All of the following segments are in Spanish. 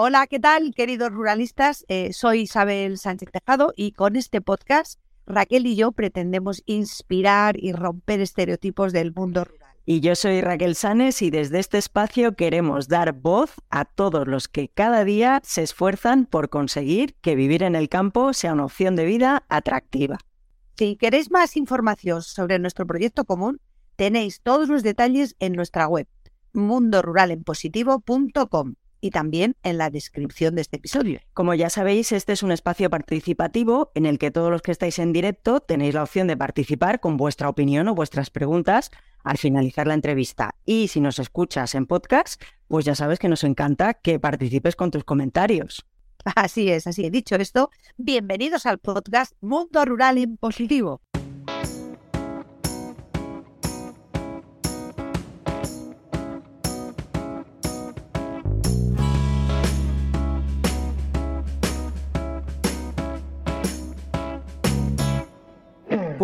Hola, ¿qué tal, queridos ruralistas? Eh, soy Isabel Sánchez Tejado y con este podcast Raquel y yo pretendemos inspirar y romper estereotipos del mundo rural. Y yo soy Raquel Sanes y desde este espacio queremos dar voz a todos los que cada día se esfuerzan por conseguir que vivir en el campo sea una opción de vida atractiva. Si queréis más información sobre nuestro proyecto común, tenéis todos los detalles en nuestra web mundoruralenpositivo.com y también en la descripción de este episodio. Como ya sabéis, este es un espacio participativo en el que todos los que estáis en directo tenéis la opción de participar con vuestra opinión o vuestras preguntas al finalizar la entrevista. Y si nos escuchas en podcast, pues ya sabes que nos encanta que participes con tus comentarios. Así es, así he dicho esto. Bienvenidos al podcast Mundo Rural en Positivo.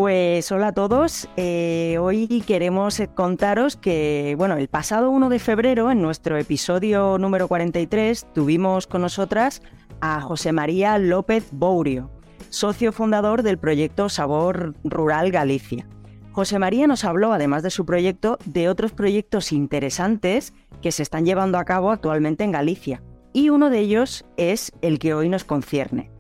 Pues hola a todos. Eh, hoy queremos contaros que, bueno, el pasado 1 de febrero, en nuestro episodio número 43, tuvimos con nosotras a José María López Bourio, socio fundador del proyecto Sabor Rural Galicia. José María nos habló, además de su proyecto, de otros proyectos interesantes que se están llevando a cabo actualmente en Galicia. Y uno de ellos es el que hoy nos concierne.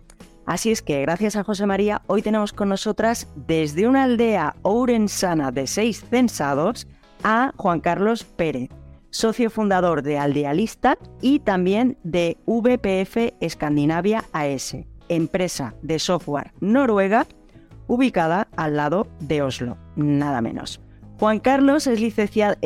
Así es que gracias a José María, hoy tenemos con nosotras desde una aldea ourensana de seis censados a Juan Carlos Pérez, socio fundador de Aldealista y también de VPF Escandinavia AS, empresa de software noruega ubicada al lado de Oslo, nada menos. Juan Carlos es licenciado,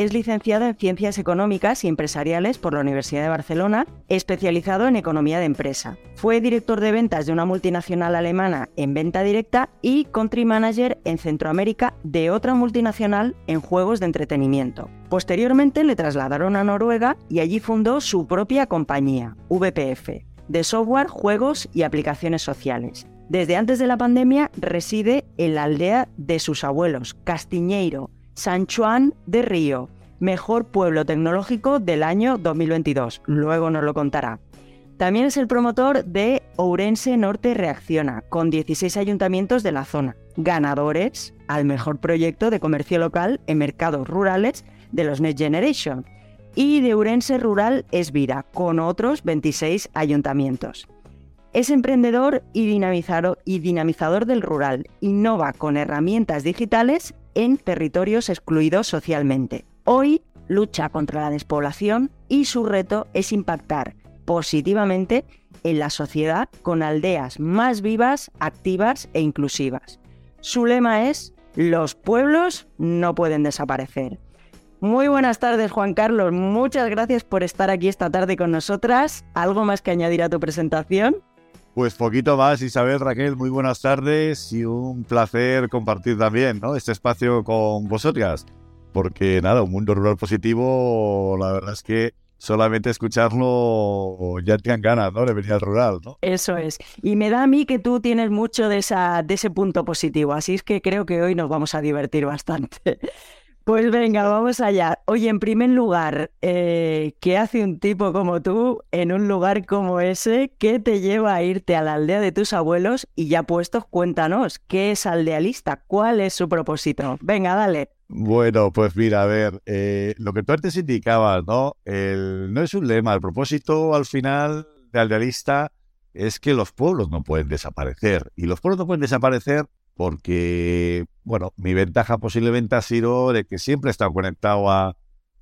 en Ciencias Económicas y Empresariales por la Universidad de Barcelona, especializado en Economía de Empresa. Fue director de ventas de una multinacional alemana en venta directa y country manager en Centroamérica de otra multinacional en juegos de entretenimiento. Posteriormente le trasladaron a Noruega y allí fundó su propia compañía, VPF, de software, juegos y aplicaciones sociales. Desde antes de la pandemia reside en la aldea de sus abuelos, Castiñeiro, San Juan de Río, mejor pueblo tecnológico del año 2022. Luego nos lo contará. También es el promotor de Ourense Norte Reacciona, con 16 ayuntamientos de la zona, ganadores al mejor proyecto de comercio local en mercados rurales de los Next Generation, y de Ourense Rural es Vida, con otros 26 ayuntamientos. Es emprendedor y dinamizador, y dinamizador del rural, innova con herramientas digitales en territorios excluidos socialmente. Hoy lucha contra la despoblación y su reto es impactar positivamente en la sociedad con aldeas más vivas, activas e inclusivas. Su lema es, los pueblos no pueden desaparecer. Muy buenas tardes, Juan Carlos. Muchas gracias por estar aquí esta tarde con nosotras. ¿Algo más que añadir a tu presentación? Pues poquito más, Isabel, Raquel, muy buenas tardes y un placer compartir también ¿no? este espacio con vosotras. Porque nada, un mundo rural positivo, la verdad es que solamente escucharlo ya tengan ganas, ¿no? De venir al rural, ¿no? Eso es. Y me da a mí que tú tienes mucho de, esa, de ese punto positivo, así es que creo que hoy nos vamos a divertir bastante. Pues venga, vamos allá. Oye, en primer lugar, eh, ¿qué hace un tipo como tú en un lugar como ese? ¿Qué te lleva a irte a la aldea de tus abuelos? Y ya puestos, cuéntanos, ¿qué es aldealista? ¿Cuál es su propósito? Venga, dale. Bueno, pues mira, a ver, eh, lo que tú antes indicabas, ¿no? El, no es un lema, el propósito al final de aldealista es que los pueblos no pueden desaparecer. Y los pueblos no pueden desaparecer porque, bueno, mi ventaja posiblemente ha sido de que siempre he estado conectado a,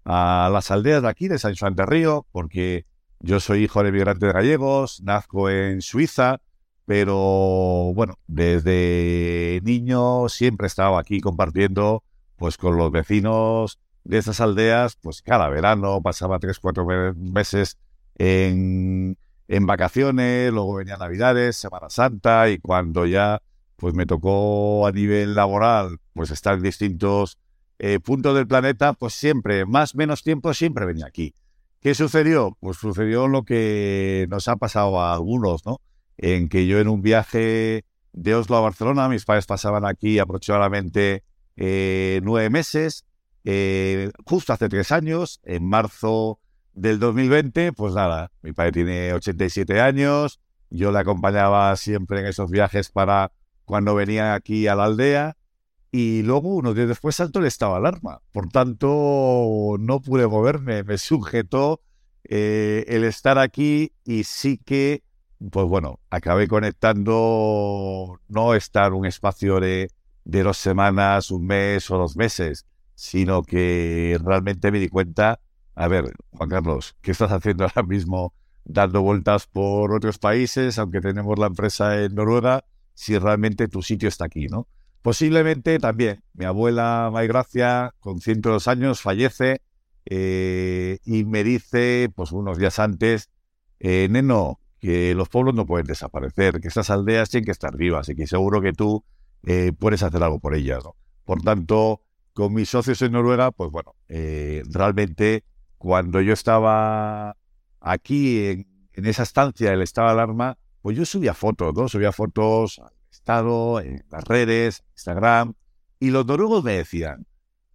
las aldeas de aquí, de San Juan de Río, porque yo soy hijo de migrantes gallegos, nazco en Suiza, pero bueno, desde niño siempre he estado aquí compartiendo pues con los vecinos de esas aldeas, pues cada verano pasaba tres, cuatro meses en, en vacaciones, luego venía Navidades, Semana Santa y cuando ya pues me tocó a nivel laboral, pues estar en distintos eh, puntos del planeta, pues siempre, más menos tiempo, siempre venía aquí. ¿Qué sucedió? Pues sucedió lo que nos ha pasado a algunos, ¿no? En que yo en un viaje de Oslo a Barcelona, mis padres pasaban aquí aproximadamente eh, nueve meses, eh, justo hace tres años, en marzo del 2020, pues nada, mi padre tiene 87 años, yo le acompañaba siempre en esos viajes para cuando venía aquí a la aldea y luego unos días después saltó el estado de alarma. Por tanto, no pude moverme, me sujetó eh, el estar aquí y sí que, pues bueno, acabé conectando no estar un espacio de, de dos semanas, un mes o dos meses, sino que realmente me di cuenta, a ver, Juan Carlos, ¿qué estás haciendo ahora mismo dando vueltas por otros países, aunque tenemos la empresa en Noruega, si realmente tu sitio está aquí, ¿no? Posiblemente también mi abuela Gracia, con 102 años, fallece eh, y me dice, pues unos días antes, eh, Neno, que los pueblos no pueden desaparecer, que estas aldeas tienen que estar vivas y que seguro que tú eh, puedes hacer algo por ellas. Por tanto, con mis socios en Noruega, pues bueno, realmente cuando yo estaba aquí en, en, esa estancia del estado de alarma, pues yo subía fotos, ¿no? Subía fotos estado, en las redes, Instagram, y los noruegos me decían,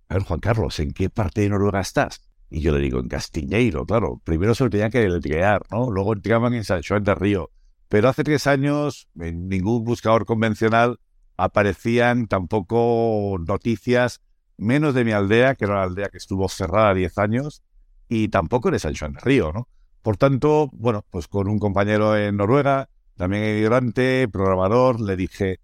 a ver, Juan Carlos, ¿en qué parte de Noruega estás? Y yo le digo, en Castiñeiro, claro. Primero se lo tenían que deletrear, ¿no? Luego entraban en San Juan de Río. Pero hace tres años, en ningún buscador convencional aparecían tampoco noticias, menos de mi aldea, que era la aldea que estuvo cerrada diez años, y tampoco de San Juan de Río, ¿no? Por tanto, bueno, pues con un compañero en Noruega, también emigrante, programador, le dije,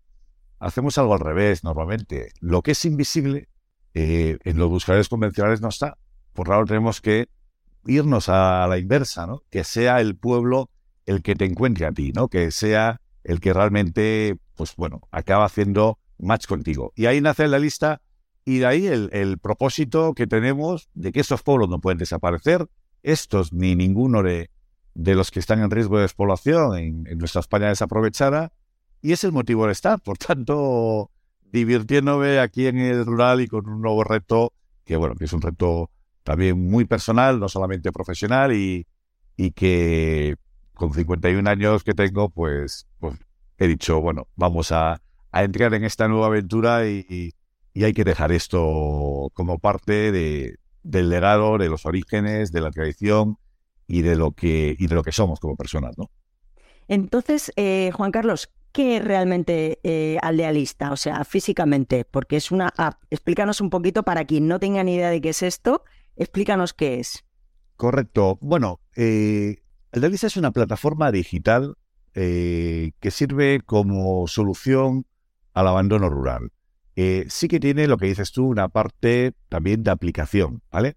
hacemos algo al revés normalmente. Lo que es invisible eh, en los buscadores convencionales no está. Por lado tenemos que irnos a la inversa, ¿no? Que sea el pueblo el que te encuentre a ti, ¿no? Que sea el que realmente, pues bueno, acaba haciendo match contigo. Y ahí nace la lista y de ahí el, propósito que tenemos de que estos pueblos no pueden desaparecer, estos ni ninguno de, de los que están en riesgo de despoblación en, nuestra España desaprovechada y es el motivo de estar. Por tanto, divirtiéndome aquí en el rural y con un nuevo reto, que bueno, que es un reto también muy personal, no solamente profesional y, y que con 51 años que tengo, pues, pues he dicho, bueno, vamos a, a entrar en esta nueva aventura y, y, hay que dejar esto como parte de, del legado, de los orígenes, de la tradición y de lo que, y de lo que somos como personas, ¿no? Entonces, eh, Juan Carlos, ¿qué es realmente eh, Aldealista? O sea, físicamente, porque es una app. Explícanos un poquito para quien no tenga ni idea de qué es esto, explícanos qué es. Correcto. Bueno, eh, Aldealista es una plataforma digital eh, que sirve como solución al abandono rural. sí que tiene lo que dices tú, una parte también de aplicación, ¿vale?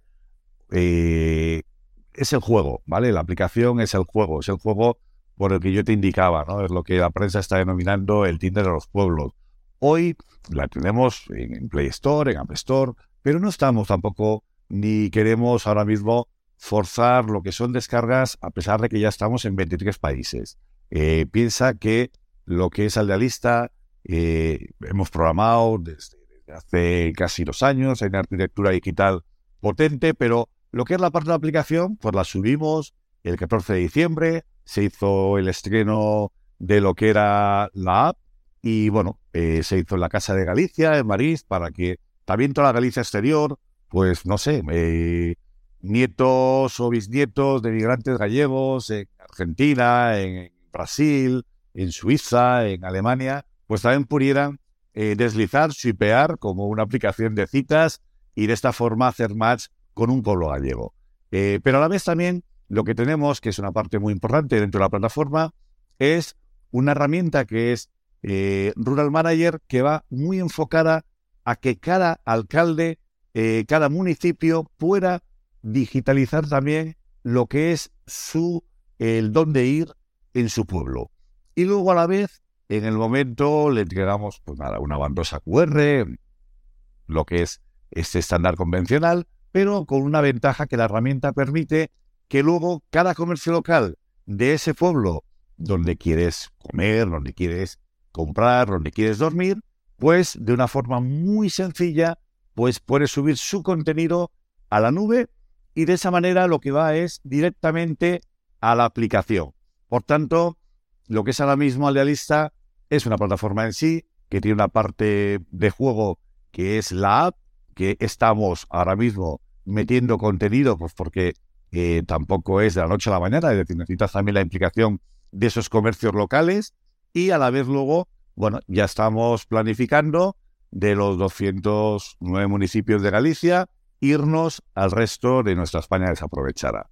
Es el juego, ¿vale? La aplicación es el juego, es el juego por el que yo te indicaba, ¿no? Es lo que la prensa está denominando el Tinder de los pueblos. Hoy la tenemos en Play Store, en App Store, pero no estamos tampoco ni queremos ahora mismo forzar lo que son descargas a pesar de que ya estamos en 23 países. Eh, piensa que lo que es Aldealista eh, hemos programado desde, hace casi dos años en arquitectura digital potente, pero lo que es la parte de la aplicación, pues la subimos el 14 de diciembre, se hizo el estreno de lo que era la app y bueno, eh, se hizo en la Casa de Galicia, en Marís, para que también toda la Galicia exterior, pues no sé, eh, nietos o bisnietos de migrantes gallegos en Argentina, en Brasil, en Suiza, en Alemania, pues también pudieran eh, deslizar, swipear como una aplicación de citas y de esta forma hacer match con un pueblo gallego. Eh, pero a la vez también lo que tenemos, que es una parte muy importante dentro de la plataforma, es una herramienta que es eh, Rural Manager, que va muy enfocada a que cada alcalde, eh, cada municipio pueda digitalizar también lo que es su el dónde ir en su pueblo. Y luego a la vez, en el momento, le entregamos pues una bandosa QR, lo que es este estándar convencional, pero con una ventaja que la herramienta permite que luego cada comercio local de ese pueblo donde quieres comer, donde quieres comprar, donde quieres dormir, pues de una forma muy sencilla, pues puedes subir su contenido a la nube y de esa manera lo que va es directamente a la aplicación. Por tanto, lo que es ahora mismo Aldealista es una plataforma en sí que tiene una parte de juego que es la app, que estamos ahora mismo metiendo contenido, pues porque eh, tampoco es de la noche a la mañana, es decir, necesitas también la implicación de esos comercios locales y a la vez luego, bueno, ya estamos planificando de los 209 municipios de Galicia irnos al resto de nuestra España desaprovechada.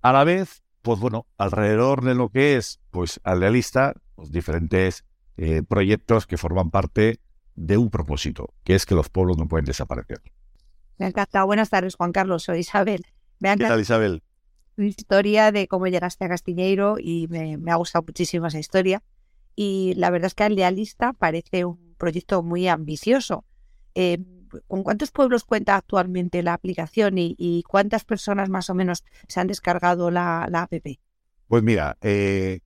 A la vez, pues bueno, alrededor de lo que es pues al realista, pues diferentes eh, proyectos que forman parte de un propósito, que es que los pueblos no pueden desaparecer. Me ha encantado. Buenas tardes, Juan Carlos. Soy Isabel. Me ¿Qué tal, Isabel? Tu historia de cómo llegaste a Castiñeiro y me, ha gustado muchísimo esa historia. Y la verdad es que Aldealista parece un proyecto muy ambicioso. Eh, ¿Con cuántos pueblos cuenta actualmente la aplicación y, cuántas personas más o menos se han descargado la, app? Pues mira, eh,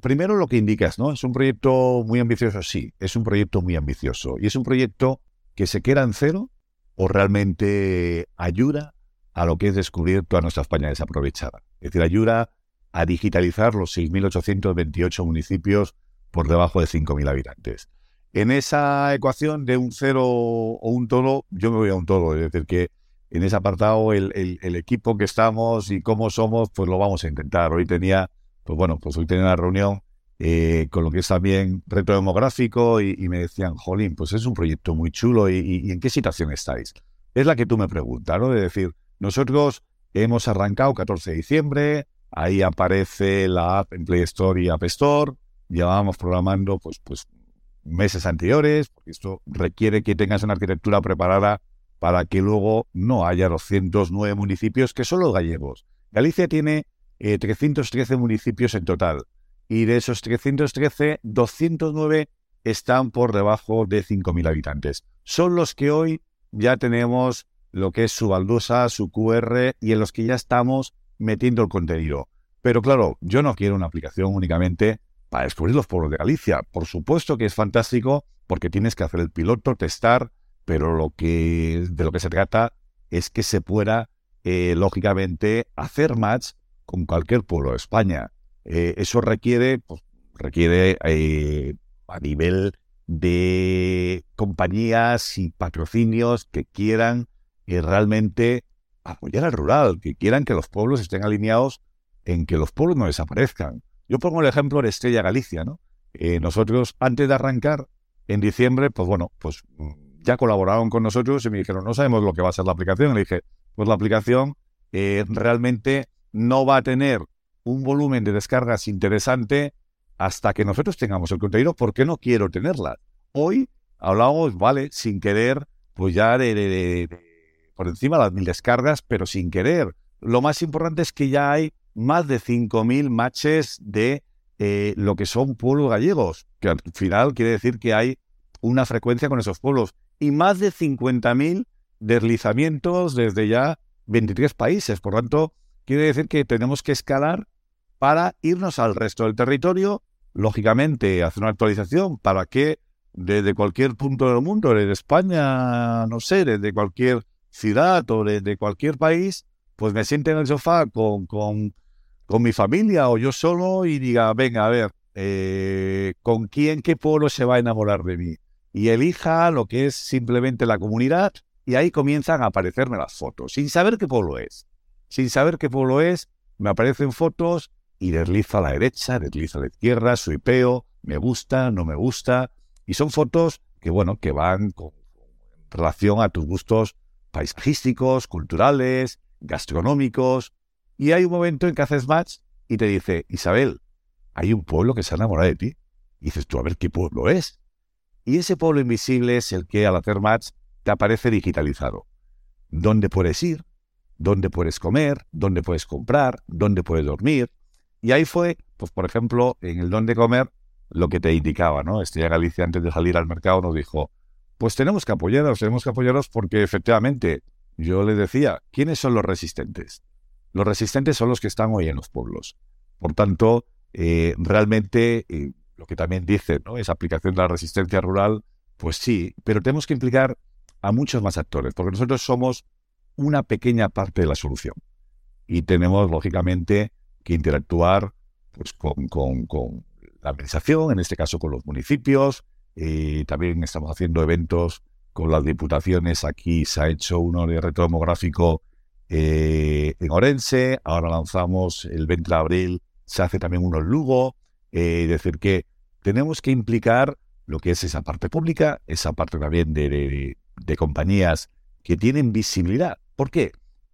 primero lo que indicas, ¿no? Es un proyecto muy ambicioso, sí, es un proyecto muy ambicioso. Y es un proyecto que se queda en cero o realmente ayuda a lo que es descubrir toda nuestra España desaprovechada. Es decir, ayuda a digitalizar los 6.828 municipios por debajo de 5.000 habitantes. En esa ecuación de un cero o un todo, yo me voy a un todo. Es decir, que en ese apartado el, equipo que estamos y cómo somos, pues lo vamos a intentar. Hoy tenía, pues bueno, pues hoy tenía una reunión eh, con lo que es también reto demográfico y, me decían, jolín, pues es un proyecto muy chulo y, en qué situación estáis. Es la que tú me preguntas, ¿no? De decir, nosotros hemos arrancado 14 de diciembre, ahí aparece la app en Play Store y App Store, llevábamos programando pues, pues meses anteriores, porque esto requiere que tengas una arquitectura preparada para que luego no haya 209 municipios que son los gallegos. Galicia tiene 313 eh, municipios en total y de esos 313, 209 están por debajo de 5.000 habitantes. Son los que hoy ya tenemos lo que es su baldosa, su QR y en los que ya estamos metiendo el contenido. Pero claro, yo no quiero una aplicación únicamente para descubrir los pueblos de Galicia. Por supuesto que es fantástico porque tienes que hacer el piloto, testar, pero lo que de lo que se trata es que se pueda, eh, lógicamente, hacer match con cualquier pueblo de España. Eh, eso requiere, pues, requiere eh, a nivel de compañías y patrocinios que quieran eh, realmente apoyar al rural, que quieran que los pueblos estén alineados en que los pueblos no desaparezcan. Yo pongo el ejemplo de Estrella Galicia, ¿no? nosotros, antes de arrancar, en diciembre, pues bueno, pues ya colaboraron con nosotros y me dijeron, no sabemos lo que va a ser la aplicación. le dije, pues la aplicación realmente no va a tener un volumen de descargas interesante hasta que nosotros tengamos el contenido, ¿por qué no quiero tenerla? Hoy hablamos, vale, sin querer, pues ya de, por encima de las mil descargas, pero sin querer. Lo más importante es que ya hay más de 5.000 matches de eh, lo que son pueblos gallegos, que al final quiere decir que hay una frecuencia con esos pueblos, y más de 50.000 deslizamientos desde ya 23 países. Por tanto, quiere decir que tenemos que escalar para irnos al resto del territorio, lógicamente hacer una actualización para que desde cualquier punto del mundo, desde España, no sé, desde cualquier ciudad o desde cualquier país, pues me siente en el sofá con, con, con mi familia o yo solo y diga, venga, a ver, eh, ¿con quién, qué pueblo se va a enamorar de mí? Y elija lo que es simplemente la comunidad y ahí comienzan a aparecerme las fotos, sin saber qué pueblo es. Sin saber qué pueblo es, me aparecen fotos y desliza a la derecha, desliza a la izquierda, suipeo, me gusta, no me gusta. Y son fotos que, bueno, que van con relación a tus gustos paisajísticos, culturales, gastronómicos. Y hay un momento en que haces match y te dice, Isabel, hay un pueblo que se ha enamorado de ti. Y dices tú, a ver qué pueblo es. Y ese pueblo invisible es el que al hacer match te aparece digitalizado. ¿Dónde puedes ir? ¿Dónde puedes comer? ¿Dónde puedes comprar? ¿Dónde puedes dormir? Y ahí fue, pues por ejemplo, en el don de comer, lo que te indicaba, ¿no? Estrella Galicia antes de salir al mercado nos dijo, pues tenemos que apoyaros, tenemos que apoyaros porque efectivamente yo le decía, ¿quiénes son los resistentes? Los resistentes son los que están hoy en los pueblos. Por tanto, eh, realmente eh, lo que también dice, ¿no? Esa aplicación de la resistencia rural, pues sí, pero tenemos que implicar a muchos más actores, porque nosotros somos una pequeña parte de la solución. Y tenemos, lógicamente, que interactuar pues, con, con, la administración, en este caso con los municipios. Eh, también estamos haciendo eventos con las diputaciones. Aquí se ha hecho uno de reto demográfico eh, en Orense, ahora lanzamos el 20 de abril, se hace también uno en Lugo, eh, es decir, que tenemos que implicar lo que es esa parte pública, esa parte también de, de compañías que tienen visibilidad. ¿Por qué?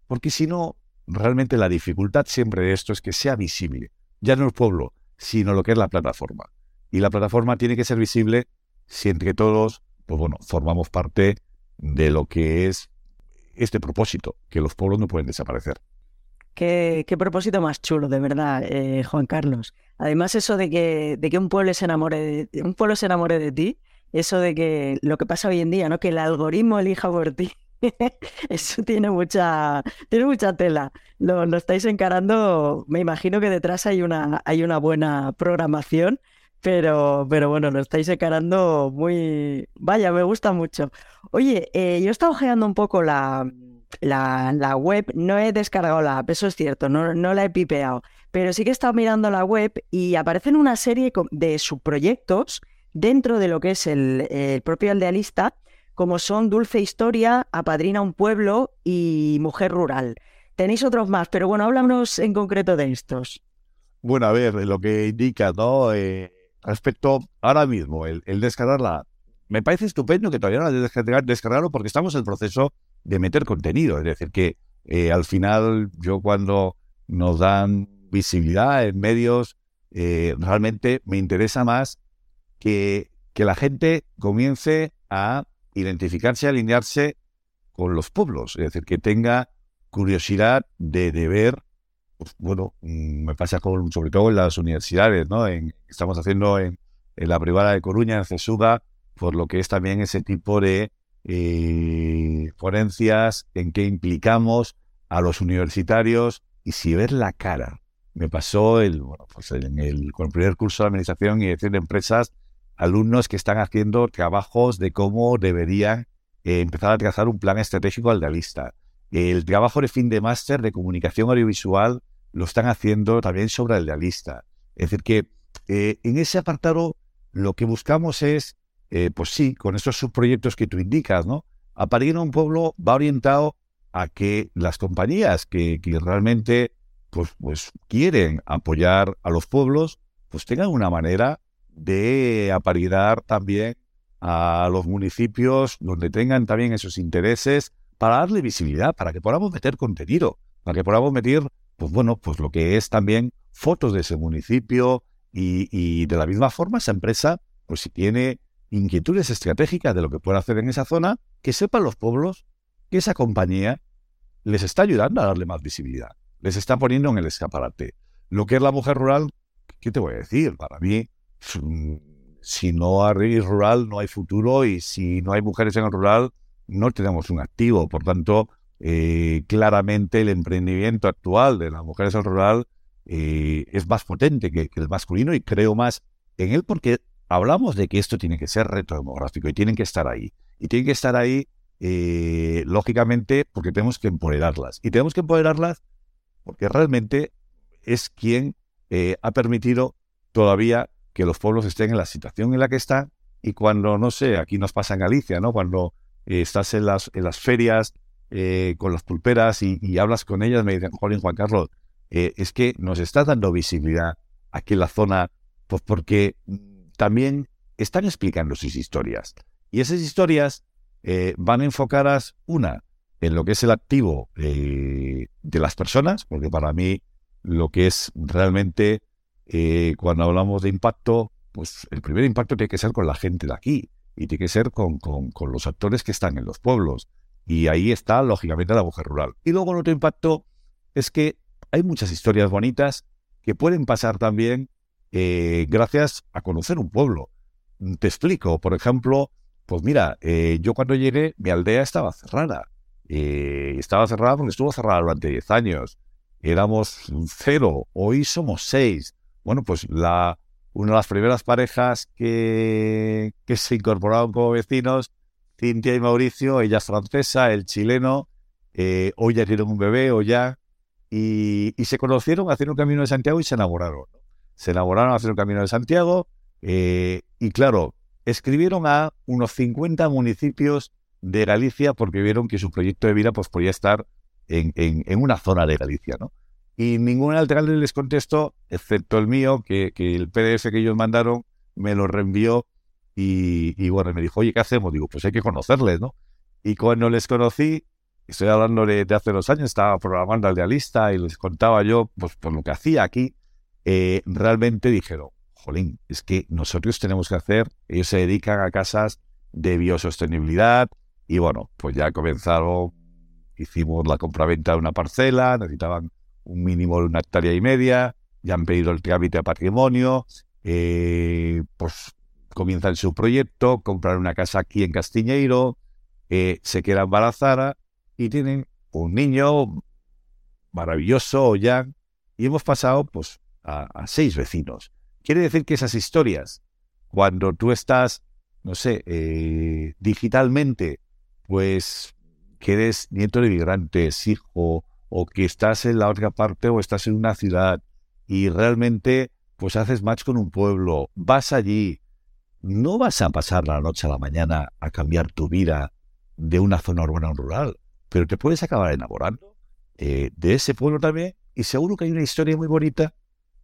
Porque si no, realmente la dificultad siempre de esto es que sea visible, ya no el pueblo, sino lo que es la plataforma. Y la plataforma tiene que ser visible si entre todos, pues bueno, formamos parte de lo que es este propósito, que los pueblos no pueden desaparecer. Qué, propósito más chulo, de verdad, eh, Juan Carlos. Además, eso de que, de que un pueblo se enamore de, un pueblo se enamore de ti, eso de que lo que pasa hoy en día, ¿no? Que el algoritmo elija por ti. Eso tiene mucha, tiene mucha tela. Lo, lo, estáis encarando, me imagino que detrás hay una, hay una buena programación, pero, pero bueno, lo estáis encarando muy... Vaya, me gusta mucho. Oye, eh, yo he estado ojeando un poco la, la, web, no he descargado la app, eso es cierto, no, no la he pipeado, pero sí que he estado mirando la web y aparecen una serie de subproyectos dentro de lo que es el, el propio aldealista como son Dulce Historia, Apadrina un Pueblo y Mujer Rural. Tenéis otros más, pero bueno, háblanos en concreto de estos. Bueno, a ver, lo que indica, ¿no? Eh, respecto ahora mismo, el, descargarla, me parece estupendo que todavía no la descargarlo porque estamos en el proceso de meter contenido. Es decir, que eh, al final yo cuando nos dan visibilidad en medios, eh, realmente me interesa más que, que la gente comience a identificarse, alinearse con los pueblos, es decir, que tenga curiosidad de, ver, pues, bueno, mm, me pasa con, sobre todo en las universidades, ¿no? En, estamos haciendo en, la privada de Coruña, en CESUGA, por lo que es también ese tipo de eh, ponencias en que implicamos a los universitarios y si ver la cara. Me pasó el, bueno, pues en el, con el primer curso de Administración y Dirección de Empresas, alumnos que están haciendo trabajos de cómo deberían eh, empezar a trazar un plan estratégico al realista. El trabajo de fin de máster de comunicación audiovisual lo están haciendo también sobre el realista. Es decir, que eh, en ese apartado lo que buscamos es, eh, pues sí, con estos subproyectos que tú indicas, ¿no? en un pueblo va orientado a que las compañías que, que realmente pues, pues quieren apoyar a los pueblos, pues tengan una manera de aparidar también a los municipios donde tengan también esos intereses para darle visibilidad, para que podamos meter contenido, para que podamos meter, pues bueno, pues lo que es también fotos de ese municipio y, de la misma forma esa empresa, pues si tiene inquietudes estratégicas de lo que puede hacer en esa zona, que sepan los pueblos que esa compañía les está ayudando a darle más visibilidad, les está poniendo en el escaparate. Lo que es la mujer rural, ¿qué te voy a decir? Para mí, si no hay rural, no hay futuro y si no hay mujeres en el rural, no tenemos un activo. Por tanto, eh, claramente el emprendimiento actual de las mujeres en el rural eh, es más potente que, el masculino y creo más en él porque hablamos de que esto tiene que ser reto demográfico y tienen que estar ahí. Y tienen que estar ahí, eh, lógicamente, porque tenemos que empoderarlas. Y tenemos que empoderarlas porque realmente es quien ha permitido todavía que los pueblos estén en la situación en la que están y cuando, no sé, aquí nos pasa en Galicia, ¿no? Cuando eh, estás en las, en las ferias eh, con las pulperas y, hablas con ellas, me dicen, Juan Juan Carlos, eh, es que nos está dando visibilidad aquí en la zona, pues porque también están explicando sus historias. Y esas historias van enfocadas, una, en lo que es el activo de las personas, porque para mí lo que es realmente eh, cuando hablamos de impacto, pues el primer impacto tiene que ser con la gente de aquí y tiene que ser con, los actores que están en los pueblos. Y ahí está, lógicamente, la mujer rural. Y luego el otro impacto es que hay muchas historias bonitas que pueden pasar también eh, gracias a conocer un pueblo. Te explico, por ejemplo, pues mira, eh, yo cuando llegué, mi aldea estaba cerrada. estaba cerrada porque estuvo cerrada durante 10 años. Éramos cero, hoy somos seis. Bueno, pues la, una de las primeras parejas que, se incorporaron como vecinos, Cintia y Mauricio, ella es francesa, el chileno, eh, hoy ya tienen un bebé o ya, y, se conocieron haciendo un camino de Santiago y se enamoraron. Se enamoraron haciendo un camino de Santiago, eh, y claro, escribieron a unos 50 municipios de Galicia porque vieron que su proyecto de vida pues, podía estar en, en, una zona de Galicia, ¿no? Y ningún alcalde les contestó, excepto el mío, que, que el PDF que ellos mandaron me lo reenvió y, y, bueno, me dijo, oye, ¿qué hacemos? Digo, pues hay que conocerles, ¿no? Y cuando les conocí, estoy hablando de, hace dos años, estaba programando al dialista y les contaba yo, pues por lo que hacía aquí, eh, realmente dijeron, jolín, es que nosotros tenemos que hacer, ellos se dedican a casas de biosostenibilidad y bueno, pues ya comenzaron, hicimos la compraventa de una parcela, necesitaban un mínimo de una hectárea y media, ya han pedido el trámite a patrimonio, eh, pues comienzan su proyecto, comprar una casa aquí en Castiñeiro, eh, se queda embarazada y tienen un niño maravilloso, ya, y hemos pasado pues a, seis vecinos. Quiere decir que esas historias, cuando tú estás, no sé, eh, digitalmente, pues que eres nieto de migrantes, hijo, o que estás en la otra parte o estás en una ciudad y realmente pues haces match con un pueblo, vas allí, no vas a pasar la noche a la mañana a cambiar tu vida de una zona urbana a un rural, pero te puedes acabar enamorando eh, de ese pueblo también y seguro que hay una historia muy bonita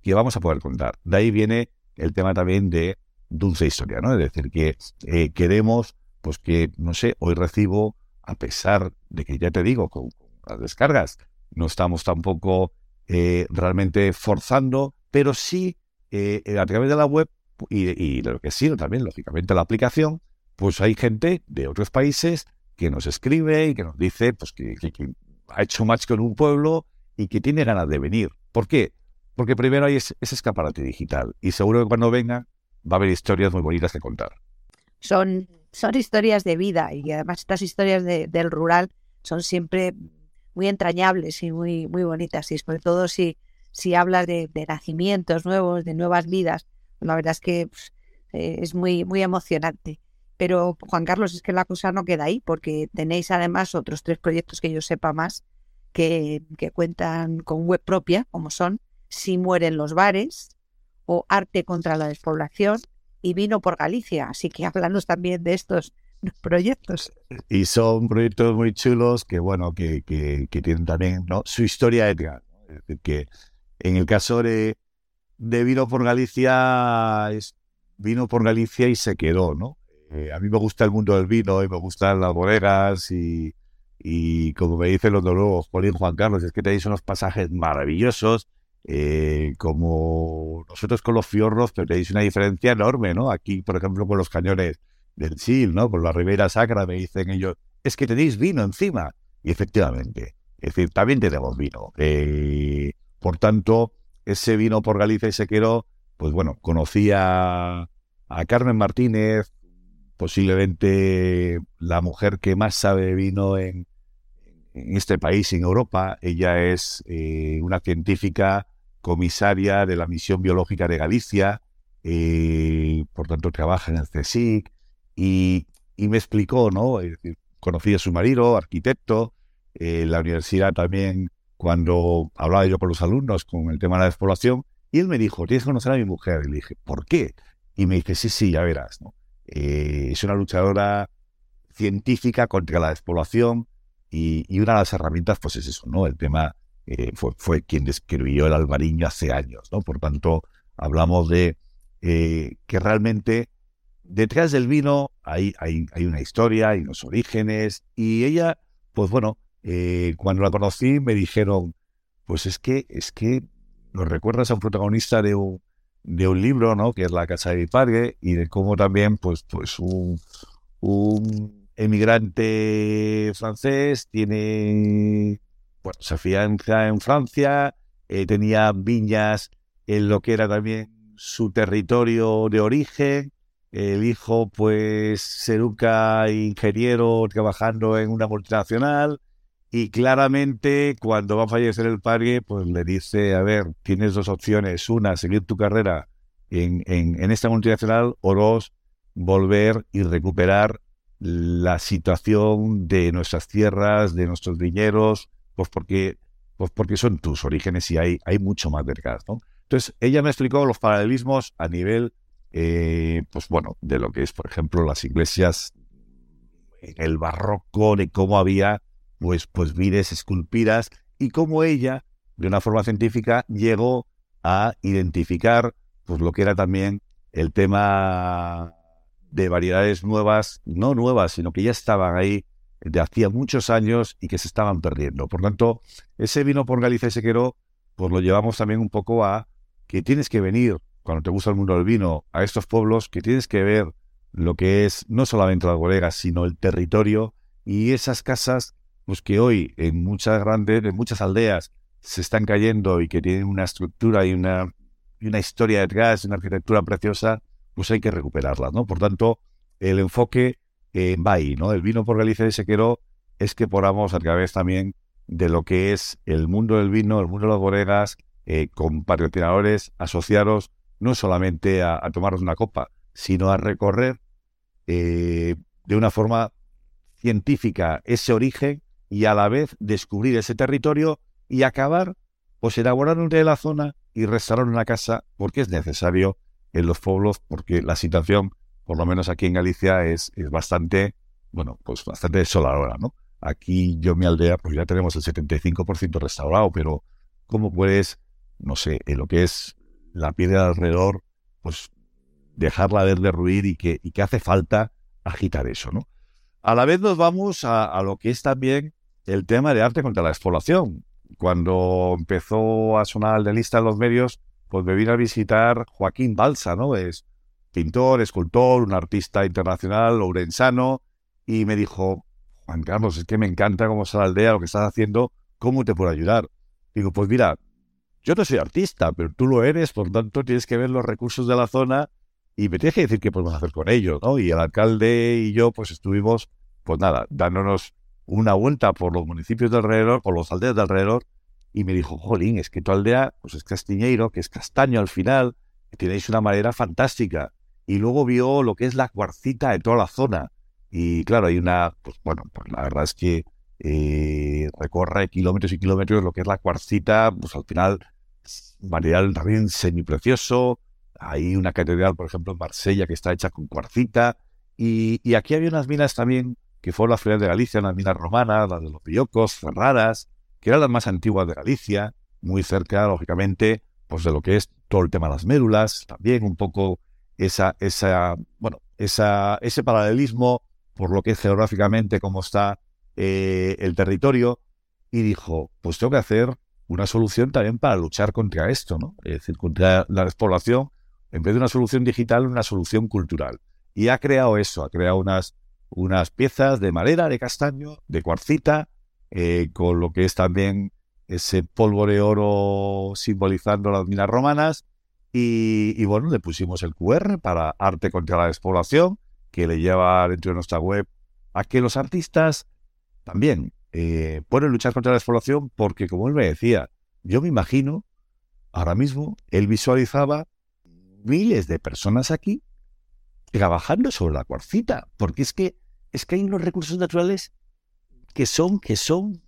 que vamos a poder contar. De ahí viene el tema también de dulce historia, ¿no? Es decir, que eh, queremos, pues que, no sé, hoy recibo, a pesar de que ya te digo, con, las descargas, no estamos tampoco eh, realmente forzando, pero sí a través de la web y, y lo que sí, también, lógicamente, la aplicación, pues hay gente de otros países que nos escribe y que nos dice pues, que, ha hecho match con un pueblo y que tiene ganas de venir. ¿Por qué? Porque primero hay ese, escaparate digital y seguro que cuando venga va a haber historias muy bonitas que contar. Son, son historias de vida y además estas historias del rural son siempre muy entrañables y muy, muy bonitas y sobre todo si, si hablas de, nacimientos nuevos, de nuevas vidas, la verdad es que pues, eh, es muy, muy emocionante. Pero, Juan Carlos, es que la cosa no queda ahí, porque tenéis además otros tres proyectos que yo sepa más que, cuentan con web propia, como son Si mueren los bares o Arte contra la despoblación y Vino por Galicia. Así que háblanos también de estos proyectos. Y son proyectos muy chulos que, bueno, que, que, tienen también ¿no? su historia ética. Es decir, que en el caso de, Vino por Galicia, es, vino por Galicia y se quedó, ¿no? Eh, a mí me gusta el mundo del vino y me gustan las bodegas y, y como me dicen los nuevos, Polín Juan Carlos, es que tenéis unos pasajes maravillosos, eh, como nosotros con los fiorros, pero tenéis una diferencia enorme, ¿no? Aquí, por ejemplo, con los cañones del Sil, ¿no? Con la Ribera Sacra, me dicen ellos, es que tenéis vino encima. Y efectivamente, es decir, también tenemos vino. Eh, por tanto, ese vino por Galicia y Sequero, pues bueno, conocía a Carmen Martínez, posiblemente la mujer que más sabe de vino en, este país, en Europa. Ella es eh, una científica comisaria de la Misión Biológica de Galicia, eh, por tanto trabaja en el CSIC, y, me explicó, ¿no? conocí a su marido, arquitecto, eh, la universidad también, cuando hablaba yo con los alumnos con el tema de la despoblación, y él me dijo, tienes que conocer a mi mujer. Y le dije, ¿por qué? Y me dice, sí, sí, ya verás. Eh, es una luchadora científica contra la despoblación y, una de las herramientas, pues es eso, ¿no? El tema eh, fue, quien describió el albariño hace años, ¿no? Por tanto, hablamos de eh, que realmente detrás del vino hay, hay, hay, una historia, hay unos orígenes y ella, pues bueno, cuando la conocí me dijeron, pues es que, es que nos recuerdas a un protagonista de un, de un libro, ¿no? Que es La casa de mi padre y de cómo también, pues, pues un, un emigrante francés tiene, bueno, se afianza en Francia, eh, tenía viñas en lo que era también su territorio de origen, el hijo, pues, se educa ingeniero trabajando en una multinacional, y claramente cuando va a fallecer el padre, pues le dice, a ver, tienes dos opciones. Una, seguir tu carrera en, en, esta multinacional o dos, volver y recuperar la situación de nuestras tierras, de nuestros viñeros, pues porque, pues porque son tus orígenes y hay, hay mucho más detrás, ¿no? Entonces, ella me explicó los paralelismos a nivel, eh, pues bueno, de lo que es, por ejemplo, las iglesias en el barroco, de cómo había pues, pues vides esculpidas y cómo ella, de una forma científica, llegó a identificar pues lo que era también el tema de variedades nuevas, no nuevas, sino que ya estaban ahí de hacía muchos años y que se estaban perdiendo. Por tanto, ese vino por Galicia y Sequero, pues lo llevamos también un poco a que tienes que venir, cuando te gusta el mundo del vino, a estos pueblos, que tienes que ver lo que es no solamente las bodegas, sino el territorio y esas casas, pues que hoy en muchas grandes, en muchas aldeas se están cayendo y que tienen una estructura y una, y una historia detrás, una arquitectura preciosa, pues hay que recuperarla, ¿no? Por tanto, el enfoque eh, va ahí, ¿no? El vino por Galicia de Sequero es que podamos a través también de lo que es el mundo del vino, el mundo de las bodegas, eh, con patrocinadores asociados no solamente a, tomarnos una copa, sino a recorrer eh, de una forma científica ese origen y a la vez descubrir ese territorio y acabar, pues elaborar de la zona y restaurar una casa porque es necesario en los pueblos, porque la situación, por lo menos aquí en Galicia, es, es bastante, bueno, pues bastante desoladora, ¿no? Aquí yo mi aldea, pues ya tenemos el 75% restaurado, pero ¿cómo puedes, no sé, en lo que es la piedra alrededor, pues dejarla de derruir y que, y que hace falta agitar eso, ¿no? A la vez nos vamos a, a, lo que es también el tema de arte contra la exploración. Cuando empezó a sonar de lista en los medios, pues me vino a visitar Joaquín Balsa, ¿no? Es pintor, escultor, un artista internacional, lourensano, y me dijo, Juan Carlos, es que me encanta cómo está la aldea, lo que estás haciendo, ¿cómo te puedo ayudar? Digo, pues mira, yo no soy artista, pero tú lo eres, por tanto tienes que ver los recursos de la zona y me tienes que decir qué podemos hacer con ellos, ¿no? Y el alcalde y yo, pues estuvimos, pues nada, dándonos una vuelta por los municipios de alrededor, por los aldeas de alrededor, y me dijo, jolín, es que tu aldea pues es castiñeiro, que es castaño al final, y tenéis una madera fantástica. Y luego vio lo que es la cuarcita de toda la zona. Y claro, hay una, pues bueno, pues la verdad es que eh, recorre kilómetros y kilómetros lo que es la cuarcita, pues al final, material también semiprecioso. Hay una catedral, por ejemplo, en Marsella que está hecha con cuarcita. Y, aquí había unas minas también que fueron las ciudad de Galicia, unas minas romanas, las de los Pillocos, cerradas, que eran las más antiguas de Galicia, muy cerca, lógicamente, pues de lo que es todo el tema de las médulas, también un poco esa, esa, bueno, esa, ese paralelismo por lo que es geográficamente cómo está eh, el territorio, y dijo, pues tengo que hacer una solución también para luchar contra esto, ¿no? Es decir, contra la despoblación, en vez de una solución digital, una solución cultural. Y ha creado eso, ha creado unas, unas piezas de madera, de castaño, de cuarcita, eh, con lo que es también ese polvo de oro simbolizando las minas romanas. Y, bueno, le pusimos el QR para Arte contra la Despoblación, que le lleva dentro de nuestra web a que los artistas también eh, pueden luchar contra la despoblación, porque como él me decía, yo me imagino, ahora mismo, él visualizaba miles de personas aquí trabajando sobre la cuarcita, porque es que, es que hay unos recursos naturales que son, que son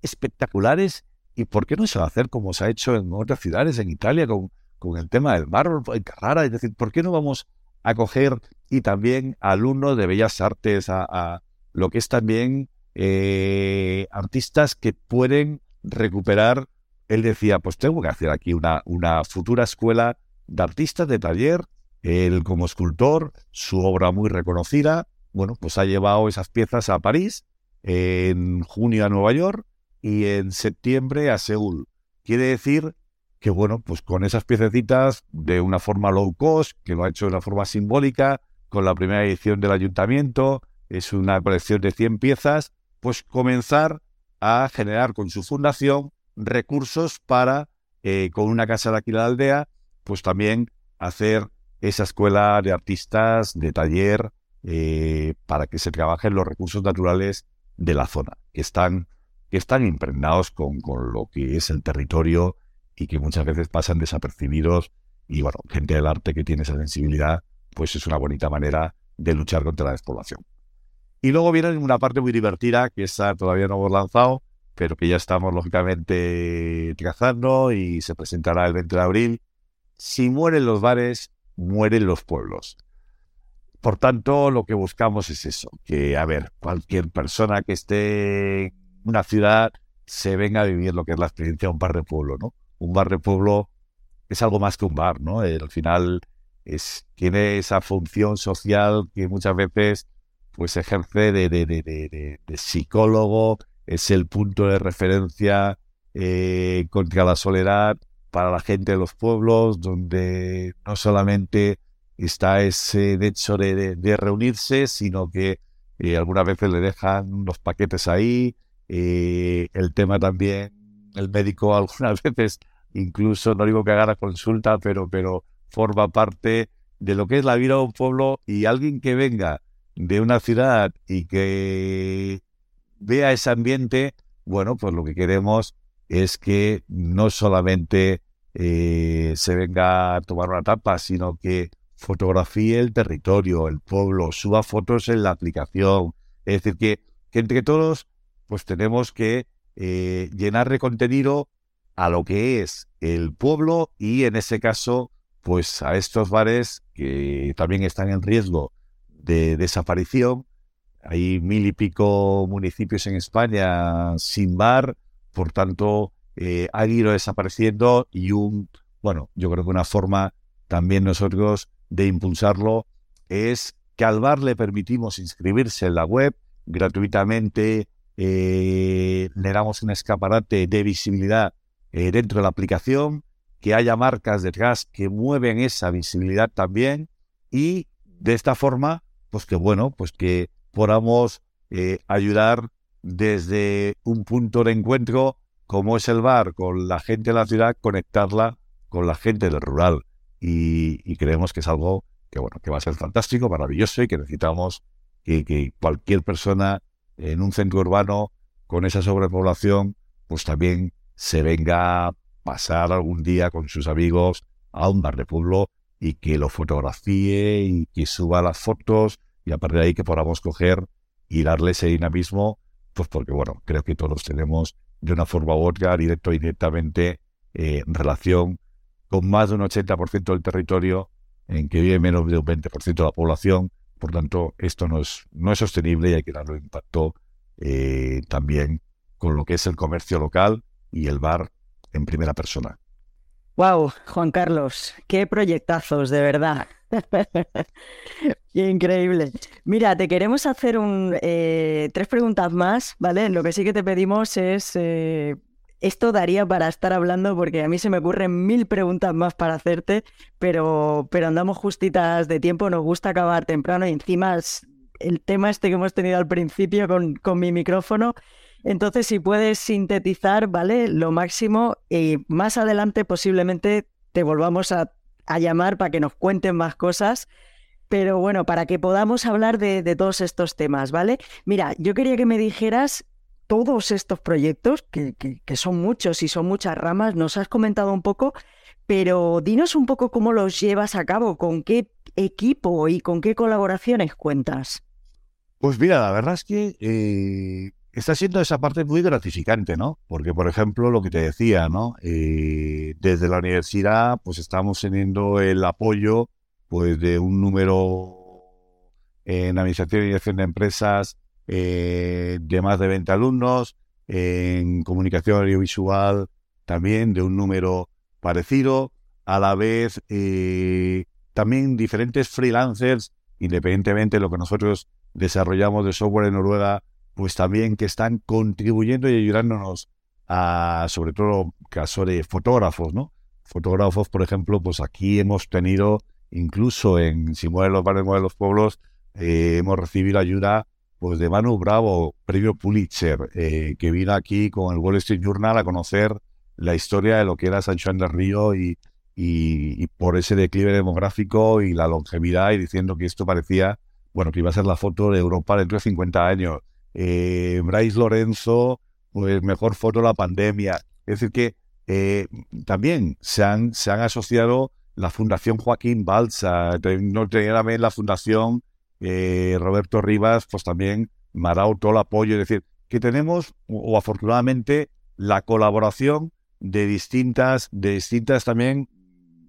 espectaculares y por qué no se va a hacer como se ha hecho en otras ciudades, en Italia, con, con el tema del mármol, en Carrara, es decir, ¿por qué no vamos a coger y también alumnos de bellas artes, a, lo que es también eh, artistas que pueden recuperar, él decía, pues tengo que hacer aquí una, una futura escuela de artistas de taller, él como escultor, su obra muy reconocida, bueno, pues ha llevado esas piezas a París en junio a Nueva York y en septiembre a Seúl. Quiere decir que, bueno, pues con esas piececitas de una forma low cost, que lo ha hecho de una forma simbólica, con la primera edición del ayuntamiento, es una colección de 100 piezas, pues comenzar a generar con su fundación recursos para, eh, con una casa de aquí la aldea, pues también hacer esa escuela de artistas de taller eh, para que se trabajen los recursos naturales de la zona, que están, que están impregnados con, con lo que es el territorio y que muchas veces pasan desapercibidos. Y bueno, gente del arte que tiene esa sensibilidad, pues es una bonita manera de luchar contra la despoblación. Y luego viene una parte muy divertida, que esa todavía no hemos lanzado, pero que ya estamos lógicamente trazando y se presentará el 20 de abril. Si mueren los bares, mueren los pueblos. Por tanto, lo que buscamos es eso, que, a ver, cualquier persona que esté una ciudad se venga a vivir lo que es la experiencia de un bar de pueblo, ¿no? Un bar de pueblo es algo más que un bar, ¿no? al final es, tiene esa función social que muchas veces pues ejerce de, de, psicólogo, es el punto de referencia eh, contra la soledad para la gente de los pueblos, donde no solamente está ese hecho de, reunirse, sino que eh, algunas veces le dejan los paquetes ahí. Eh, el tema también, el médico algunas veces, incluso no digo que haga la consulta, pero, pero forma parte de lo que es la vida de un pueblo y alguien que venga de una ciudad y que vea ese ambiente, bueno, pues lo que queremos es que no solamente eh, se venga a tomar una tapa, sino que fotografíe el territorio, el pueblo, suba fotos en la aplicación. Es decir, que, entre todos pues tenemos que eh, llenar de contenido a lo que es el pueblo y en ese caso pues a estos bares que también están en riesgo de desaparición. Hay mil y pico municipios en España sin bar, por tanto, eh, ha ido desapareciendo y un, bueno, yo creo que una forma también nosotros de impulsarlo es que al bar le permitimos inscribirse en la web gratuitamente, eh, le damos un escaparate de visibilidad eh, dentro de la aplicación, que haya marcas detrás que mueven esa visibilidad también y de esta forma, pues que bueno, pues que podamos ayudar desde un punto de encuentro como es el bar con la gente de la ciudad, conectarla con la gente del rural. Y, creemos que es algo que, bueno, que va a ser fantástico, maravilloso y que necesitamos que, cualquier persona en un centro urbano con esa sobrepoblación, pues también se venga a pasar algún día con sus amigos a un bar de pueblo y que lo fotografíe y que suba las fotos y a partir de ahí que podamos coger y darle ese dinamismo pues porque, bueno, creo que todos tenemos de una forma u otra, directo o indirectamente, eh, relación con más de un 80% del territorio en que vive menos de un 20% de la población. Por tanto, esto no es, no es sostenible y hay que darle impacto eh, también con lo que es el comercio local y el bar en primera persona. Wow, Juan Carlos, qué proyectazos, de verdad. Qué increíble. Mira, te queremos hacer un, eh, tres preguntas más, ¿vale? Lo que sí que te pedimos es... Eh, esto daría para estar hablando porque a mí se me ocurren mil preguntas más para hacerte, pero, pero andamos justitas de tiempo, nos gusta acabar temprano y encima el tema este que hemos tenido al principio con, con mi micrófono. Entonces, si puedes sintetizar, ¿vale? Lo máximo y más adelante posiblemente te volvamos a llamar para que nos cuenten más cosas. Pero bueno, para que podamos hablar de, todos estos temas, ¿vale? Mira, yo quería que me dijeras todos estos proyectos, que, que, son muchos y son muchas ramas, nos has comentado un poco, pero dinos un poco cómo los llevas a cabo, con qué equipo y con qué colaboraciones cuentas. Pues mira, la verdad es que eh, está siendo esa parte muy gratificante, ¿no? Porque, por ejemplo, lo que te decía, ¿no? Eh, desde la universidad, pues estamos teniendo el apoyo, pues, de un número en administración y dirección de empresas eh, de más de 20 alumnos, en comunicación audiovisual también de un número parecido, a la vez eh, también diferentes freelancers, independientemente de lo que nosotros desarrollamos de software en Noruega, pues también que están contribuyendo y ayudándonos a, sobre todo, caso de fotógrafos, ¿no? Fotógrafos, por ejemplo, pues aquí hemos tenido, incluso en Si mueven los barrios, mueven los pueblos, eh, hemos recibido ayuda pues de Manu Bravo, premio Pulitzer, eh, que vino aquí con el Wall Street Journal a conocer la historia de lo que era San Juan del Río y, y, y, por ese declive demográfico y la longevidad y diciendo que esto parecía, bueno, que iba a ser la foto de Europa dentro de 50 años eh, Bryce Lorenzo, pues mejor foto de la pandemia. Es decir, que eh, también se han, se han asociado la Fundación Joaquín Balsa, no tenía también la Fundación eh, Roberto Rivas, pues también me ha dado todo el apoyo. Es decir, que tenemos, o, afortunadamente, la colaboración de distintas, de distintas también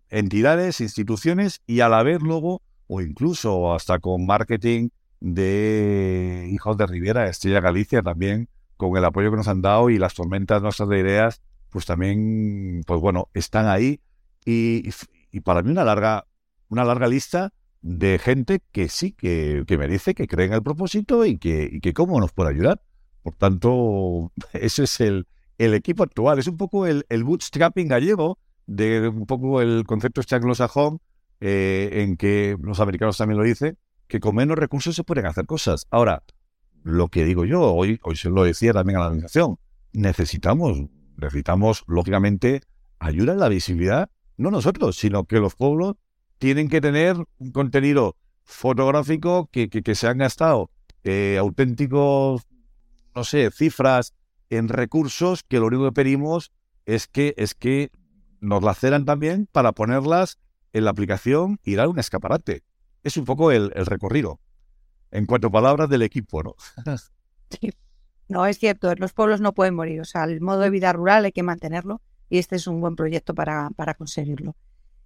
entidades, instituciones y a la vez luego, o incluso hasta con marketing de Hijos de Riviera, Estrella Galicia también con el apoyo que nos han dado y las tormentas nuestras de ideas, pues también, pues bueno, están ahí. Y, y para mí una larga, una larga lista de gente que sí, que, que merece, que cree en el propósito y que, y que cómo nos puede ayudar. Por tanto, ese es el, el equipo actual. Es un poco el, bootstrapping gallego, de un poco el concepto este anglosajón, eh, en que los americanos también lo dicen, que con menos recursos se pueden hacer cosas. Ahora, lo que digo yo, hoy, hoy se lo decía también a la organización, necesitamos, necesitamos, lógicamente, ayuda en la visibilidad, no nosotros, sino que los pueblos tienen que tener un contenido fotográfico que, que, se han gastado eh, auténticos, no sé, cifras en recursos que lo único que pedimos es que, es que nos laceran también para ponerlas en la aplicación y dar un escaparate. Es un poco el, recorrido. En cuanto a palabras del equipo, ¿no? sí. No, es cierto, los pueblos no pueden morir. O sea, el modo de vida rural hay que mantenerlo y este es un buen proyecto para, para conseguirlo.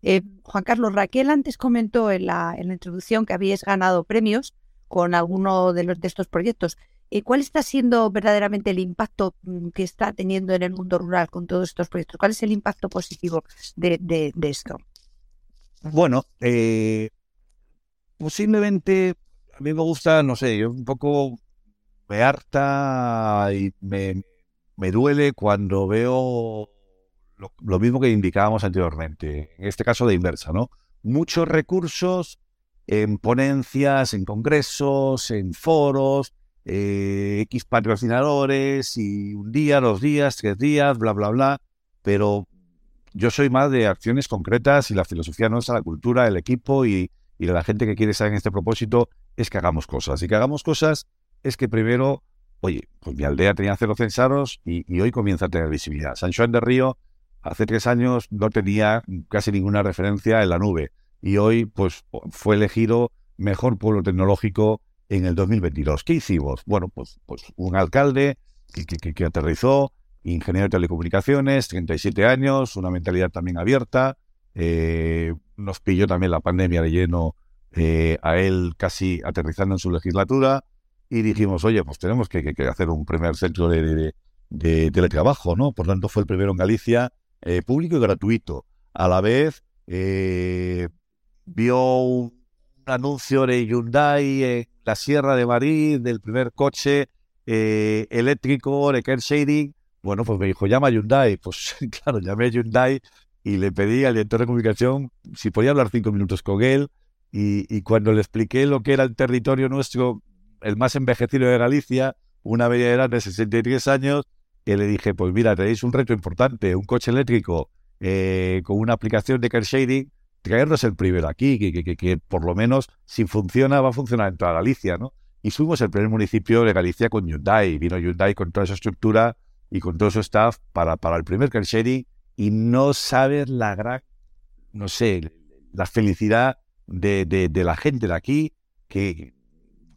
Eh, Juan Carlos, Raquel antes comentó en la, en la introducción que habíais ganado premios con alguno de, los, de estos proyectos. Eh, ¿Cuál está siendo verdaderamente el impacto mm, que está teniendo en el mundo rural con todos estos proyectos? ¿Cuál es el impacto positivo de, esto? Bueno, eh, posiblemente a mí me gusta, no sé, yo un poco me harta y me, duele cuando veo lo, lo, mismo que indicábamos anteriormente, en este caso de inversa, ¿no? Muchos recursos en ponencias, en congresos, en foros, eh, X patrocinadores y un día, dos días, tres días, bla, bla, bla. Pero yo soy más de acciones concretas y la filosofía nuestra, la cultura, el equipo y, y la gente que quiere estar en este propósito es que hagamos cosas. Y que hagamos cosas es que primero, oye, pues mi aldea tenía cero censados y, hoy comienza a tener visibilidad. San Juan de Río hace tres años no tenía casi ninguna referencia en la nube y hoy pues fue elegido mejor pueblo tecnológico en el 2022. ¿Qué hicimos? Bueno, pues, pues un alcalde que, que, aterrizó, ingeniero de telecomunicaciones, 37 años, una mentalidad también abierta. Eh, nos pilló también la pandemia de lleno eh, a él casi aterrizando en su legislatura y dijimos, oye, pues tenemos que, hacer un primer centro de, de, teletrabajo, ¿no? Por tanto, fue el primero en Galicia, eh, público y gratuito. A la vez, vio un anuncio de Hyundai en la Sierra de Madrid del primer coche eh, eléctrico de car shading. Bueno, pues me dijo, llama a Hyundai. Pues claro, llamé a Hyundai y le pedí al director de comunicación si podía hablar cinco minutos con él. Y, cuando le expliqué lo que era el territorio nuestro, el más envejecido de Galicia, una media edad de 63 años, que le dije, pues mira, tenéis un reto importante, un coche eléctrico eh, con una aplicación de car shading traernos el primero aquí, que, que, que, por lo menos si funciona, va a funcionar en toda Galicia, ¿no? Y fuimos el primer municipio de Galicia con Hyundai. Vino Hyundai con toda esa estructura y con todo su staff para, para el primer car y no sabes la gran, no sé, la felicidad de, de, la gente de aquí que,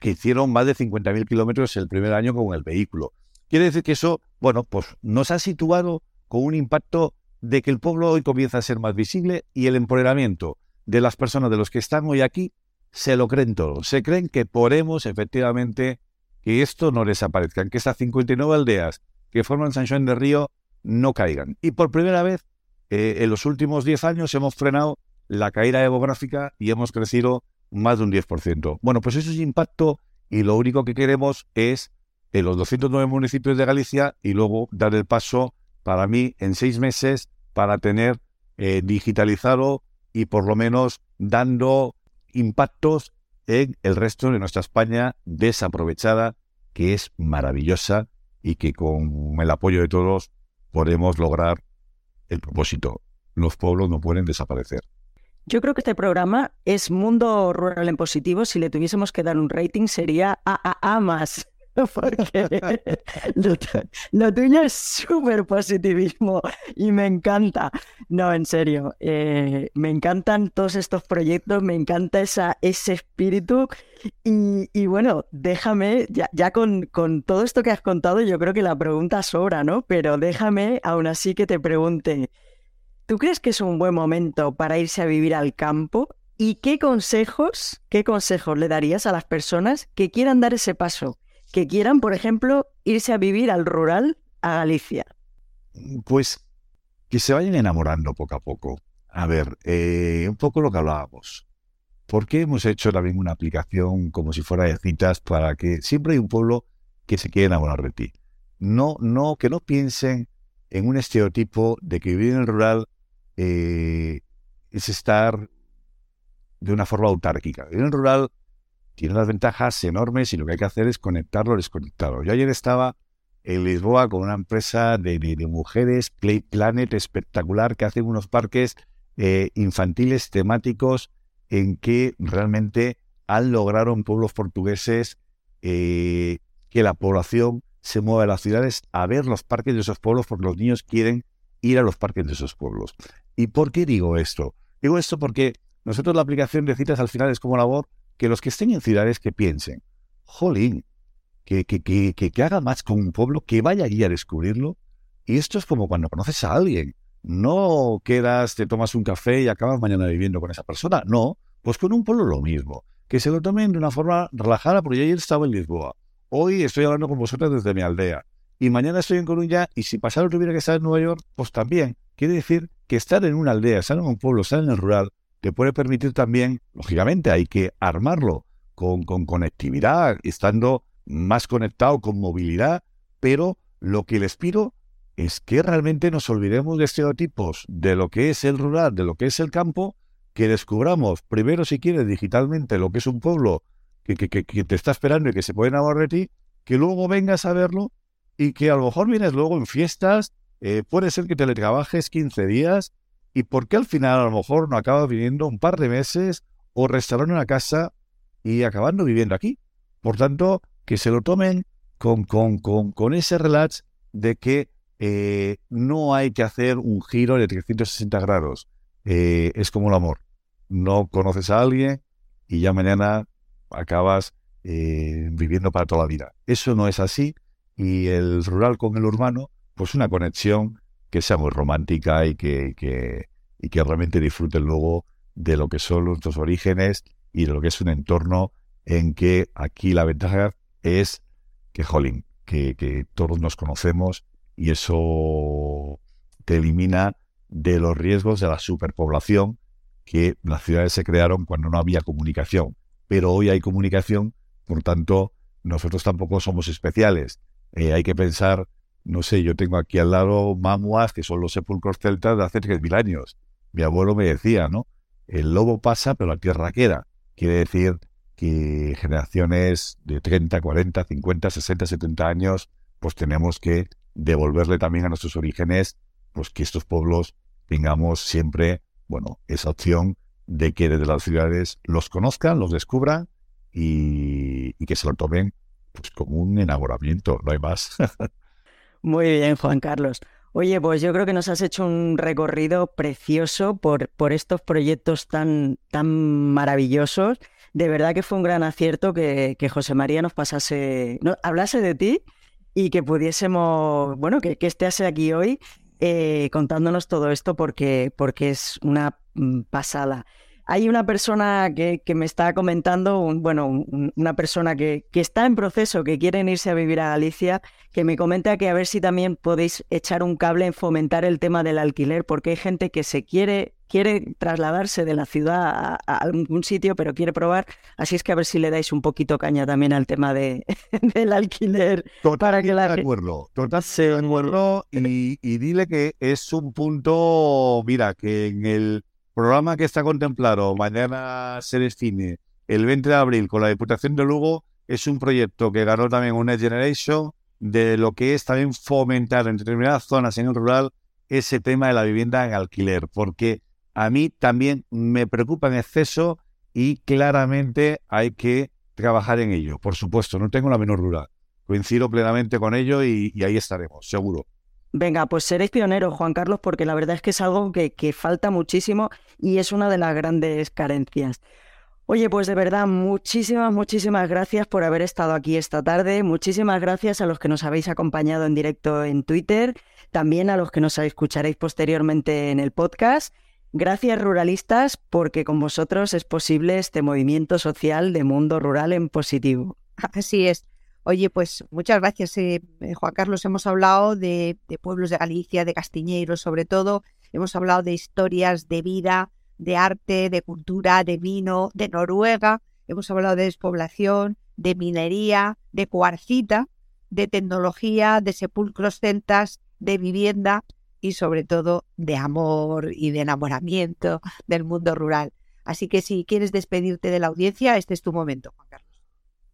que hicieron más de 50.000 kilómetros el primer año con el vehículo. Quiere decir que eso, bueno, pues nos ha situado con un impacto de que el pueblo hoy comienza a ser más visible y el empoderamiento de las personas de los que están hoy aquí se lo creen todos. Se creen que podemos efectivamente que esto no desaparezca, que estas 59 aldeas que forman San Juan de Río no caigan. Y por primera vez eh, en los últimos 10 años hemos frenado la caída demográfica y hemos crecido más de un 10%. Bueno, pues eso es impacto y lo único que queremos es en los 209 municipios de Galicia y luego dar el paso para mí en seis meses para tener eh, digitalizado y por lo menos dando impactos en el resto de nuestra España desaprovechada, que es maravillosa y que con el apoyo de todos podemos lograr el propósito. Los pueblos no pueden desaparecer. Yo creo que este programa es Mundo Rural en Positivo. Si le tuviésemos que dar un rating sería AAA más. porque lo, tuyo es súper positivismo y me encanta. No, en serio, eh, me encantan todos estos proyectos, me encanta esa, ese espíritu y, bueno, déjame, ya, con, con, todo esto que has contado, yo creo que la pregunta sobra, ¿no? Pero déjame aún así que te pregunte, ¿tú crees que es un buen momento para irse a vivir al campo? ¿Y qué consejos, qué consejos le darías a las personas que quieran dar ese paso? Que quieran, por ejemplo, irse a vivir al rural a Galicia? Pues que se vayan enamorando poco a poco. A ver, eh, un poco lo que hablábamos. ¿Por qué hemos hecho también una aplicación como si fuera de citas para que siempre hay un pueblo que se quiere enamorar de ti? No, no, que no piensen en un estereotipo de que vivir en el rural eh, es estar de una forma autárquica. Vivir en el rural tiene unas ventajas enormes y lo que hay que hacer es conectarlo o desconectarlo. Yo ayer estaba en Lisboa con una empresa de, mujeres, Play Planet, espectacular, que hacen unos parques eh, infantiles temáticos en que realmente han logrado en pueblos portugueses eh, que la población se mueva a las ciudades a ver los parques de esos pueblos porque los niños quieren ir a los parques de esos pueblos. ¿Y por qué digo esto? Digo esto porque nosotros la aplicación de citas al final es como labor que los que estén en ciudades que piensen, jolín, que, que, que, que, haga más con un pueblo, que vaya allí a descubrirlo. Y esto es como cuando conoces a alguien. No quedas, te tomas un café y acabas mañana viviendo con esa persona. No, pues con un pueblo lo mismo. Que se lo tomen de una forma relajada, porque yo ayer estaba en Lisboa. Hoy estoy hablando con vosotros desde mi aldea. Y mañana estoy en Coruña y si pasado tuviera que estar en Nueva York, pues también. Quiere decir que estar en una aldea, estar en un pueblo, estar en el rural, te puede permitir también, lógicamente, hay que armarlo con, con conectividad, estando más conectado con movilidad, pero lo que les pido es que realmente nos olvidemos de estereotipos de lo que es el rural, de lo que es el campo, que descubramos primero, si quieres, digitalmente lo que es un pueblo que, que, que, te está esperando y que se puede enamorar de ti, que luego vengas a verlo y que a lo mejor vienes luego en fiestas, eh, puede ser que te le trabajes 15 días y porque al final a lo mejor no acabas viviendo un par de meses o restaurando una casa y acabando viviendo aquí. Por tanto, que se lo tomen con, con, con, con ese relax de que eh, no hay que hacer un giro de 360 grados. Eh, es como el amor. No conoces a alguien y ya mañana acabas eh, viviendo para toda la vida. Eso no es así y el rural con el urbano, pues una conexión que sea muy romántica y que, y que realmente disfruten luego de lo que son nuestros orígenes y de lo que es un entorno en que aquí la ventaja es que, jolín, que, que todos nos conocemos y eso te elimina de los riesgos de la superpoblación que las ciudades se crearon cuando no había comunicación. Pero hoy hay comunicación, por tanto, nosotros tampoco somos especiales. Eh, hay que pensar, no sé, yo tengo aquí al lado mamuas, que son los sepulcros celtas de hace 3.000 años. Mi abuelo me decía, ¿no? El lobo pasa, pero la tierra queda. Quiere decir que generaciones de 30, 40, 50, 60, 70 años, pues tenemos que devolverle también a nuestros orígenes, pues que estos pueblos tengamos siempre, bueno, esa opción de que desde las ciudades los conozcan, los descubran y, que se lo tomen pues como un enamoramiento, no hay más. Muy bien, Juan Carlos. Oye, pues yo creo que nos has hecho un recorrido precioso por, por estos proyectos tan, tan maravillosos de verdad que fue un gran acierto que, José María nos pasase, no, hablase de ti y que pudiésemos, bueno, que, que estés aquí hoy eh, contándonos todo esto porque, porque es una mm, pasada. Hay una persona que, que me está comentando, un, bueno, una persona que, que, está en proceso, que quieren irse a vivir a Galicia, que me comenta que a ver si también podéis echar un cable en fomentar el tema del alquiler, porque hay gente que se quiere quiere trasladarse de la ciudad a, algún sitio, pero quiere probar. Así es que a ver si le dais un poquito caña también al tema de, del alquiler. para que la... de acuerdo, totalmente de acuerdo. Y, y dile que es un punto, mira, que en el programa que está contemplado mañana se define el 20 de abril con la Diputación de Lugo, es un proyecto que ganó también una Generation de lo que es también fomentar en determinadas zonas en el rural ese tema de la vivienda en alquiler, porque a mí también me preocupa en exceso y claramente hay que trabajar en ello. Por supuesto, no tengo la menor duda. Coincido plenamente con ello y, ahí estaremos, seguro. Venga, pues seréis pioneros, Juan Carlos, porque la verdad es que es algo que, que falta muchísimo y es una de las grandes carencias. Oye, pues de verdad, muchísimas, muchísimas gracias por haber estado aquí esta tarde. Muchísimas gracias a los que nos habéis acompañado en directo en Twitter, también a los que nos escucharéis posteriormente en el podcast. Gracias ruralistas porque con vosotros es posible este movimiento social de mundo rural en positivo. Así es. Oye, pues muchas gracias, eh, eh, Juan Carlos. Hemos hablado de, pueblos de Galicia, de Castiñeiros sobre todo. Hemos hablado de historias de vida, de arte, de cultura, de vino, de Noruega. Hemos hablado de despoblación, de minería, de cuarcita, de tecnología, de sepulcros celtas, de vivienda y sobre todo de amor y de enamoramiento del mundo rural. Así que si quieres despedirte de la audiencia, este es tu momento, Juan Carlos.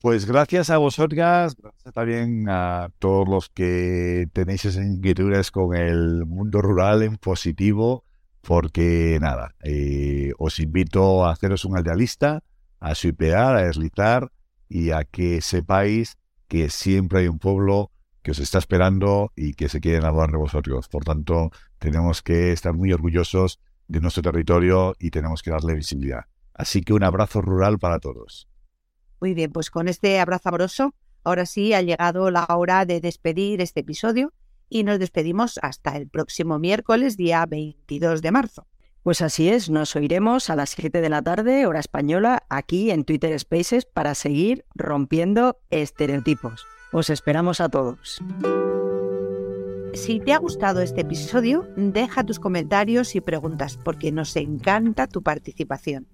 Pues gracias a vosotras, gracias también a todos los que tenéis esas inquietudes con el mundo rural en positivo, porque nada, eh, os invito a haceros un aldealista, a suipear, a deslizar y a que sepáis que siempre hay un pueblo que os está esperando y que se quiere enamorar de vosotros. Por tanto, tenemos que estar muy orgullosos de nuestro territorio y tenemos que darle visibilidad. Así que un abrazo rural para todos. Muy bien, pues con este abrazo amoroso, ahora sí ha llegado la hora de despedir este episodio y nos despedimos hasta el próximo miércoles, día 22 de marzo. Pues así es, nos oiremos a las 7 de la tarde, hora española, aquí en Twitter Spaces para seguir rompiendo estereotipos. Os esperamos a todos. Si te ha gustado este episodio, deja tus comentarios y preguntas porque nos encanta tu participación.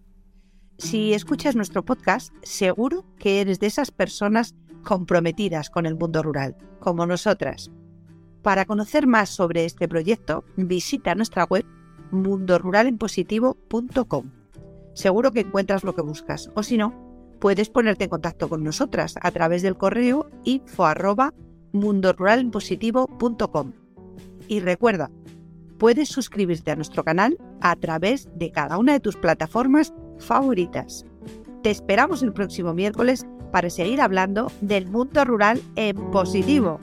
Si escuchas nuestro podcast, seguro que eres de esas personas comprometidas con el mundo rural, como nosotras. Para conocer más sobre este proyecto, visita nuestra web mundoruralenpositivo.com. Seguro que encuentras lo que buscas, o si no, puedes ponerte en contacto con nosotras a través del correo info Y recuerda, puedes suscribirte a nuestro canal a través de cada una de tus plataformas favoritas. Te esperamos el próximo miércoles para seguir hablando del mundo rural en positivo.